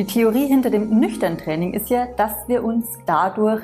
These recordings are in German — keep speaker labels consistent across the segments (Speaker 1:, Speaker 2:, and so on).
Speaker 1: Die Theorie hinter dem nüchtern Training ist ja, dass wir uns dadurch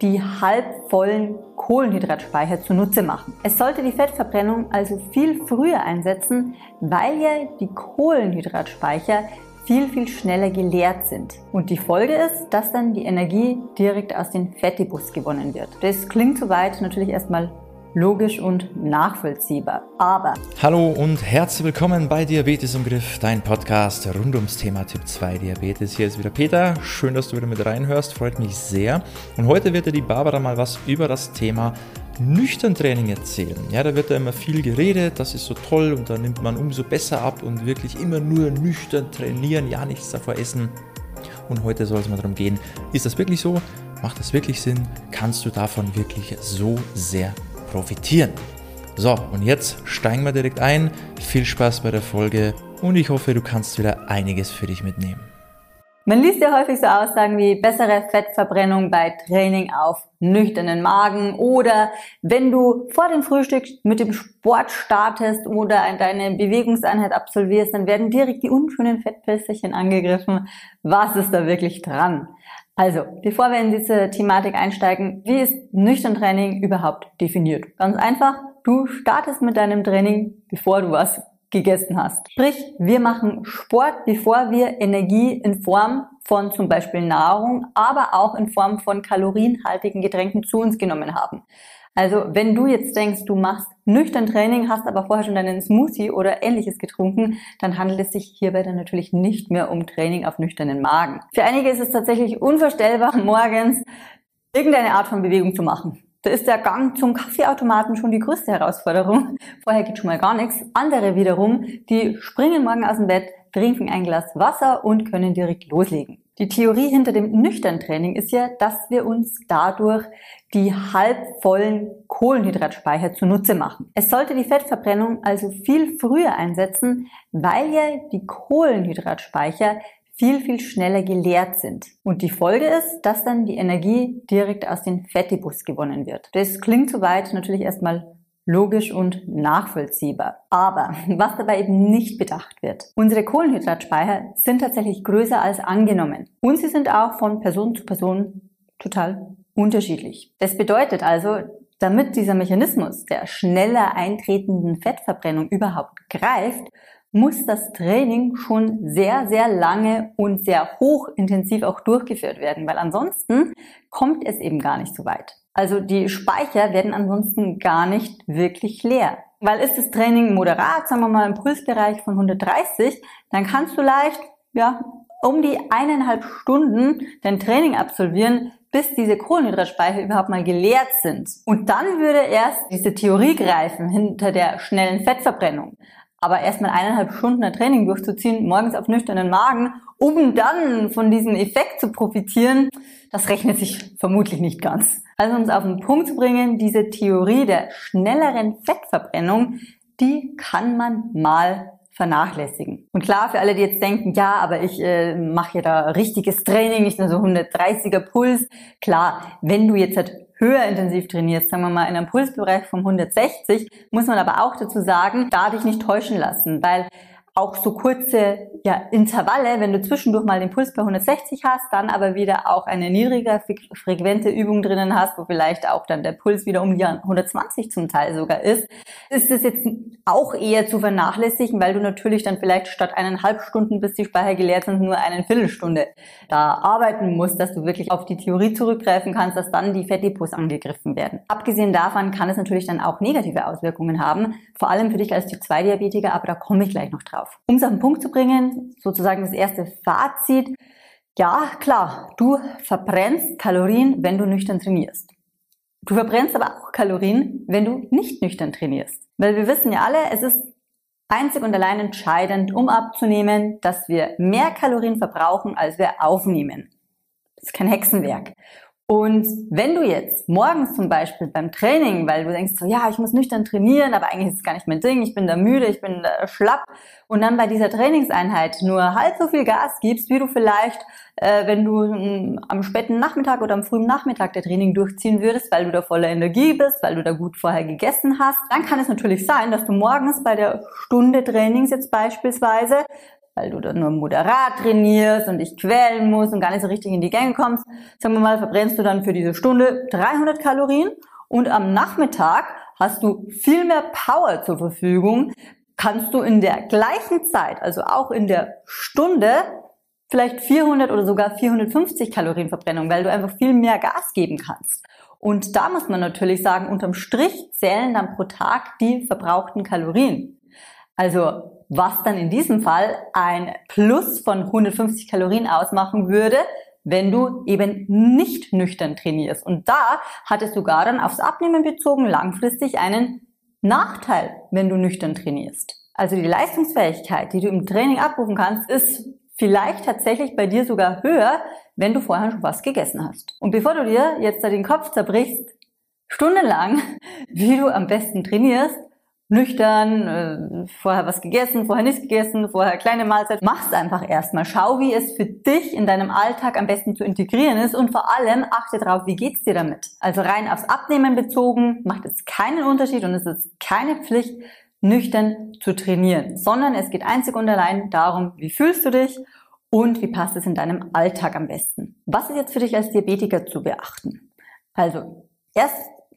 Speaker 1: die halbvollen Kohlenhydratspeicher zunutze machen. Es sollte die Fettverbrennung also viel früher einsetzen, weil ja die Kohlenhydratspeicher viel, viel schneller geleert sind. Und die Folge ist, dass dann die Energie direkt aus den Fettibus gewonnen wird. Das klingt soweit natürlich erstmal logisch und nachvollziehbar. Aber.
Speaker 2: Hallo und herzlich willkommen bei Diabetes im Griff, dein Podcast rund ums Thema Typ 2 Diabetes. Hier ist wieder Peter. Schön, dass du wieder mit reinhörst. Freut mich sehr. Und heute wird dir die Barbara mal was über das Thema nüchtern Training erzählen. Ja, da wird da immer viel geredet, das ist so toll und da nimmt man umso besser ab und wirklich immer nur nüchtern trainieren, ja nichts davor essen. Und heute soll es mal darum gehen, ist das wirklich so? Macht das wirklich Sinn? Kannst du davon wirklich so sehr profitieren. So, und jetzt steigen wir direkt ein. Viel Spaß bei der Folge und ich hoffe, du kannst wieder einiges für dich mitnehmen.
Speaker 1: Man liest ja häufig so Aussagen wie bessere Fettverbrennung bei Training auf nüchternen Magen oder wenn du vor dem Frühstück mit dem Sport startest oder deine Bewegungseinheit absolvierst, dann werden direkt die unschönen Fettpilzchen angegriffen. Was ist da wirklich dran? Also, bevor wir in diese Thematik einsteigen, wie ist nüchtern Training überhaupt definiert? Ganz einfach, du startest mit deinem Training, bevor du was gegessen hast. Sprich, wir machen Sport, bevor wir Energie in Form von zum Beispiel Nahrung, aber auch in Form von kalorienhaltigen Getränken zu uns genommen haben. Also wenn du jetzt denkst, du machst nüchtern Training, hast aber vorher schon deinen Smoothie oder ähnliches getrunken, dann handelt es sich hierbei dann natürlich nicht mehr um Training auf nüchternen Magen. Für einige ist es tatsächlich unvorstellbar, morgens irgendeine Art von Bewegung zu machen. Da ist der Gang zum Kaffeeautomaten schon die größte Herausforderung. Vorher geht schon mal gar nichts. Andere wiederum, die springen morgen aus dem Bett, trinken ein Glas Wasser und können direkt loslegen. Die Theorie hinter dem nüchtern Training ist ja, dass wir uns dadurch die halbvollen Kohlenhydratspeicher zunutze machen. Es sollte die Fettverbrennung also viel früher einsetzen, weil ja die Kohlenhydratspeicher viel, viel schneller geleert sind. Und die Folge ist, dass dann die Energie direkt aus den Fettibus gewonnen wird. Das klingt soweit natürlich erstmal logisch und nachvollziehbar. Aber was dabei eben nicht bedacht wird, unsere Kohlenhydratspeicher sind tatsächlich größer als angenommen. Und sie sind auch von Person zu Person total unterschiedlich. Das bedeutet also, damit dieser Mechanismus der schneller eintretenden Fettverbrennung überhaupt greift, muss das Training schon sehr, sehr lange und sehr hochintensiv auch durchgeführt werden, weil ansonsten kommt es eben gar nicht so weit. Also die Speicher werden ansonsten gar nicht wirklich leer. Weil ist das Training moderat, sagen wir mal im Pulsbereich von 130, dann kannst du leicht, ja, um die eineinhalb Stunden dein Training absolvieren, bis diese Kohlenhydratspeicher überhaupt mal geleert sind. Und dann würde erst diese Theorie greifen hinter der schnellen Fettverbrennung. Aber erstmal eineinhalb Stunden ein Training durchzuziehen, morgens auf nüchternen Magen, um dann von diesem Effekt zu profitieren, das rechnet sich vermutlich nicht ganz. Also um es auf den Punkt zu bringen, diese Theorie der schnelleren Fettverbrennung, die kann man mal vernachlässigen. Und klar, für alle, die jetzt denken, ja, aber ich äh, mache ja da richtiges Training, nicht nur so 130er Puls. Klar, wenn du jetzt halt höher intensiv trainierst, sagen wir mal in einem Pulsbereich von 160, muss man aber auch dazu sagen, da dich nicht täuschen lassen, weil auch so kurze ja, Intervalle, wenn du zwischendurch mal den Puls bei 160 hast, dann aber wieder auch eine niedriger frequente Übung drinnen hast, wo vielleicht auch dann der Puls wieder um die 120 zum Teil sogar ist, ist es jetzt auch eher zu vernachlässigen, weil du natürlich dann vielleicht statt eineinhalb Stunden, bis die Speicher geleert sind, nur eine Viertelstunde da arbeiten musst, dass du wirklich auf die Theorie zurückgreifen kannst, dass dann die Fettdepots angegriffen werden. Abgesehen davon kann es natürlich dann auch negative Auswirkungen haben, vor allem für dich als Typ-2-Diabetiker, aber da komme ich gleich noch drauf auf. Um es auf den Punkt zu bringen, sozusagen das erste Fazit. Ja, klar, du verbrennst Kalorien, wenn du nüchtern trainierst. Du verbrennst aber auch Kalorien, wenn du nicht nüchtern trainierst. Weil wir wissen ja alle, es ist einzig und allein entscheidend, um abzunehmen, dass wir mehr Kalorien verbrauchen, als wir aufnehmen. Das ist kein Hexenwerk. Und wenn du jetzt morgens zum Beispiel beim Training, weil du denkst so, ja, ich muss nüchtern trainieren, aber eigentlich ist es gar nicht mein Ding, ich bin da müde, ich bin da schlapp und dann bei dieser Trainingseinheit nur halb so viel Gas gibst, wie du vielleicht, äh, wenn du äh, am späten Nachmittag oder am frühen Nachmittag der Training durchziehen würdest, weil du da voller Energie bist, weil du da gut vorher gegessen hast, dann kann es natürlich sein, dass du morgens bei der Stunde Trainings jetzt beispielsweise weil du dann nur moderat trainierst und dich quälen musst und gar nicht so richtig in die Gänge kommst, sagen wir mal, verbrennst du dann für diese Stunde 300 Kalorien und am Nachmittag hast du viel mehr Power zur Verfügung, kannst du in der gleichen Zeit, also auch in der Stunde, vielleicht 400 oder sogar 450 Kalorien Verbrennung, weil du einfach viel mehr Gas geben kannst. Und da muss man natürlich sagen, unterm Strich zählen dann pro Tag die verbrauchten Kalorien. Also was dann in diesem Fall ein Plus von 150 Kalorien ausmachen würde, wenn du eben nicht nüchtern trainierst. Und da hat es sogar dann aufs Abnehmen bezogen langfristig einen Nachteil, wenn du nüchtern trainierst. Also die Leistungsfähigkeit, die du im Training abrufen kannst, ist vielleicht tatsächlich bei dir sogar höher, wenn du vorher schon was gegessen hast. Und bevor du dir jetzt da den Kopf zerbrichst, stundenlang, wie du am besten trainierst, nüchtern, äh, vorher was gegessen, vorher nichts gegessen, vorher kleine Mahlzeit. Mach's einfach erstmal. Schau, wie es für dich in deinem Alltag am besten zu integrieren ist und vor allem achte darauf, wie geht's dir damit. Also rein aufs Abnehmen bezogen macht es keinen Unterschied und es ist keine Pflicht, nüchtern zu trainieren, sondern es geht einzig und allein darum, wie fühlst du dich und wie passt es in deinem Alltag am besten. Was ist jetzt für dich als Diabetiker zu beachten? Also,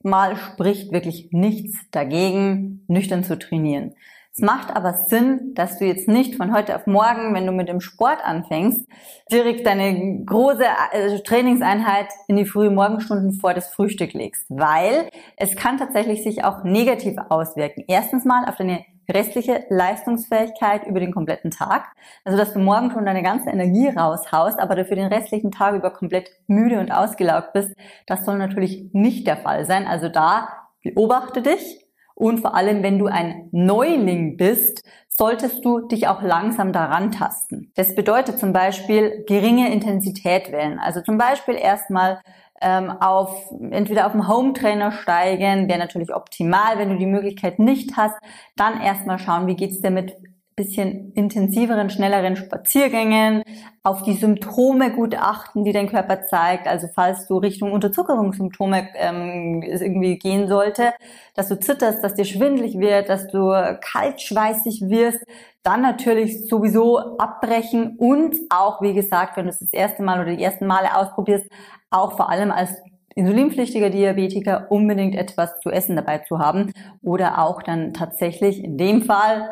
Speaker 1: erstmal spricht wirklich nichts dagegen, nüchtern zu trainieren. Es macht aber Sinn, dass du jetzt nicht von heute auf morgen, wenn du mit dem Sport anfängst, direkt deine große äh, Trainingseinheit in die frühen Morgenstunden vor das Frühstück legst, weil es kann tatsächlich sich auch negativ auswirken. Erstens mal auf deine restliche Leistungsfähigkeit über den kompletten Tag. Also, dass du morgen schon deine ganze Energie raushaust, aber dafür den restlichen Tag über komplett müde und ausgelaugt bist. Das soll natürlich nicht der Fall sein. Also da beobachte dich und vor allem, wenn du ein Neuling bist, solltest du dich auch langsam daran tasten. Das bedeutet zum Beispiel geringe Intensität wählen. Also zum Beispiel erstmal ähm, auf entweder auf dem Home Trainer steigen, wäre natürlich optimal. Wenn du die Möglichkeit nicht hast, dann erstmal schauen, wie geht's dir mit bisschen intensiveren, schnelleren Spaziergängen, auf die Symptome gut achten, die dein Körper zeigt. Also falls du Richtung Unterzuckerungssymptome ähm, irgendwie gehen sollte, dass du zitterst, dass dir schwindlig wird, dass du kaltschweißig wirst, dann natürlich sowieso abbrechen und auch, wie gesagt, wenn du es das erste Mal oder die ersten Male ausprobierst, auch vor allem als insulinpflichtiger Diabetiker unbedingt etwas zu essen dabei zu haben oder auch dann tatsächlich in dem Fall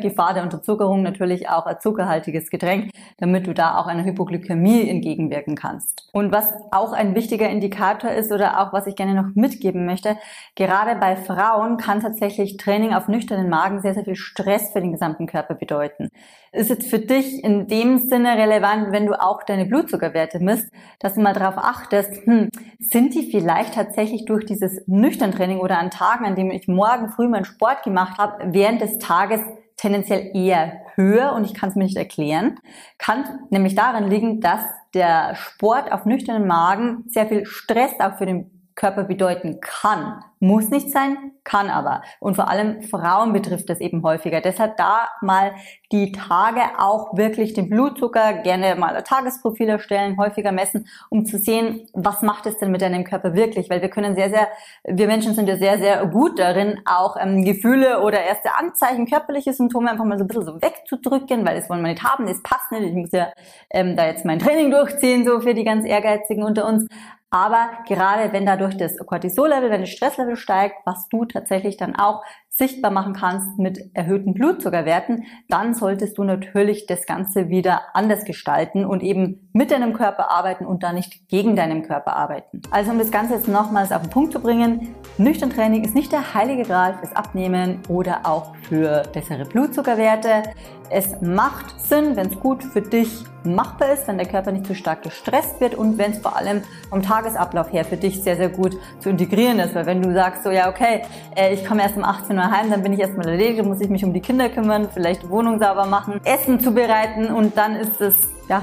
Speaker 1: Gefahr der Unterzuckerung natürlich auch ein zuckerhaltiges Getränk, damit du da auch einer Hypoglykämie entgegenwirken kannst. Und was auch ein wichtiger Indikator ist oder auch was ich gerne noch mitgeben möchte, gerade bei Frauen kann tatsächlich Training auf nüchternen Magen sehr, sehr viel Stress für den gesamten Körper bedeuten. Ist jetzt für dich in dem Sinne relevant, wenn du auch deine Blutzuckerwerte misst, dass du mal darauf achtest, hm, sind die vielleicht tatsächlich durch dieses nüchtern Training oder an Tagen, an denen ich morgen früh meinen Sport gemacht habe, während des Tages tendenziell eher höher und ich kann es mir nicht erklären. Kann nämlich daran liegen, dass der Sport auf nüchternen Magen sehr viel Stress auch für den Körper bedeuten kann. Muss nicht sein, kann aber. Und vor allem Frauen betrifft das eben häufiger. Deshalb da mal die Tage auch wirklich den Blutzucker, gerne mal ein Tagesprofil erstellen, häufiger messen, um zu sehen, was macht es denn mit deinem Körper wirklich? Weil wir können sehr, sehr, wir Menschen sind ja sehr, sehr gut darin, auch ähm, Gefühle oder erste Anzeichen, körperliche Symptome einfach mal so ein bisschen so wegzudrücken, weil das wollen wir nicht haben, das passt nicht. Ich muss ja ähm, da jetzt mein Training durchziehen, so für die ganz Ehrgeizigen unter uns. Aber gerade wenn dadurch das Cortisol-Level, wenn das Stresslevel steigt, was du tatsächlich dann auch sichtbar machen kannst mit erhöhten Blutzuckerwerten, dann solltest du natürlich das Ganze wieder anders gestalten und eben mit deinem Körper arbeiten und da nicht gegen deinen Körper arbeiten. Also um das Ganze jetzt nochmals auf den Punkt zu bringen, nüchtern Training ist nicht der heilige Gral fürs Abnehmen oder auch für bessere Blutzuckerwerte. Es macht Sinn, wenn es gut für dich machbar ist, wenn der Körper nicht zu stark gestresst wird und wenn es vor allem vom Tagesablauf her für dich sehr, sehr gut zu integrieren ist. Weil wenn du sagst so, ja okay, äh, ich komme erst um 18 Uhr heim, dann bin ich erstmal erledigt, dann muss ich mich um die Kinder kümmern, vielleicht Wohnung sauber machen, Essen zubereiten und dann ist es ja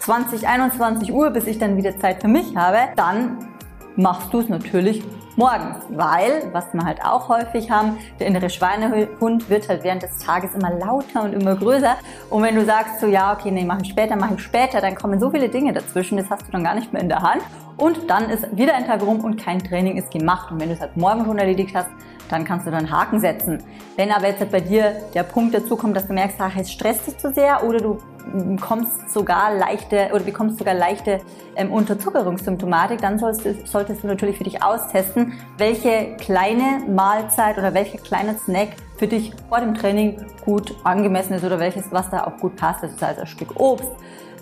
Speaker 1: 20, 21 Uhr, bis ich dann wieder Zeit für mich habe, dann machst du es natürlich morgens, weil, was wir halt auch häufig haben, der innere Schweinehund wird halt während des Tages immer lauter und immer größer. Und wenn du sagst so, ja, okay, nee, mach ich später, mach ich später, dann kommen so viele Dinge dazwischen, das hast du dann gar nicht mehr in der Hand. Und dann ist wieder ein Tag rum und kein Training ist gemacht. Und wenn du es halt morgen schon erledigt hast, dann kannst du da einen Haken setzen. Wenn aber jetzt bei dir der Punkt dazu kommt, dass du merkst, ach, es stresst dich zu sehr oder du bekommst sogar leichte oder bekommst sogar leichte ähm, Unterzuckerungssymptomatik, dann solltest du, solltest du natürlich für dich austesten, welche kleine Mahlzeit oder welcher kleine Snack für dich vor dem Training gut angemessen ist oder welches, was da auch gut passt. Also sei es ein Stück Obst,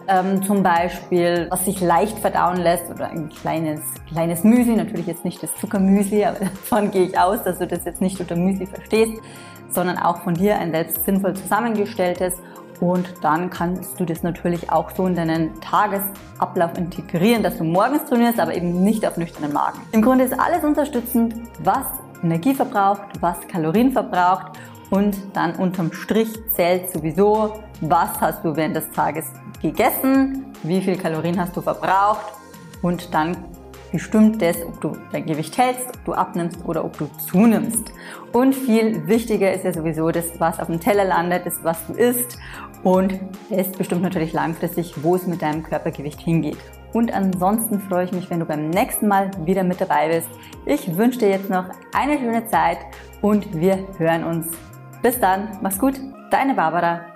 Speaker 1: ähm, zum Beispiel, was sich leicht verdauen lässt oder ein kleines, kleines Müsli, natürlich jetzt nicht das Zuckermüsli, aber davon gehe ich aus, dass du das jetzt nicht unter Müsli verstehst, sondern auch von dir ein selbst sinnvoll zusammengestelltes und dann kannst du das natürlich auch so in deinen Tagesablauf integrieren, dass du morgens trainierst, aber eben nicht auf nüchternen Magen. Im Grunde ist alles unterstützend, was Energie verbraucht, was Kalorien verbraucht und dann unterm Strich zählt sowieso, was hast du während des Tages gegessen, wie viel Kalorien hast du verbraucht und dann bestimmt das, ob du dein Gewicht hältst, ob du abnimmst oder ob du zunimmst. Und viel wichtiger ist ja sowieso das, was auf dem Teller landet, das, was du isst. Und es bestimmt natürlich langfristig, wo es mit deinem Körpergewicht hingeht. Und ansonsten freue ich mich, wenn du beim nächsten Mal wieder mit dabei bist. Ich wünsche dir jetzt noch eine schöne Zeit und wir hören uns. Bis dann, mach's gut, deine Barbara.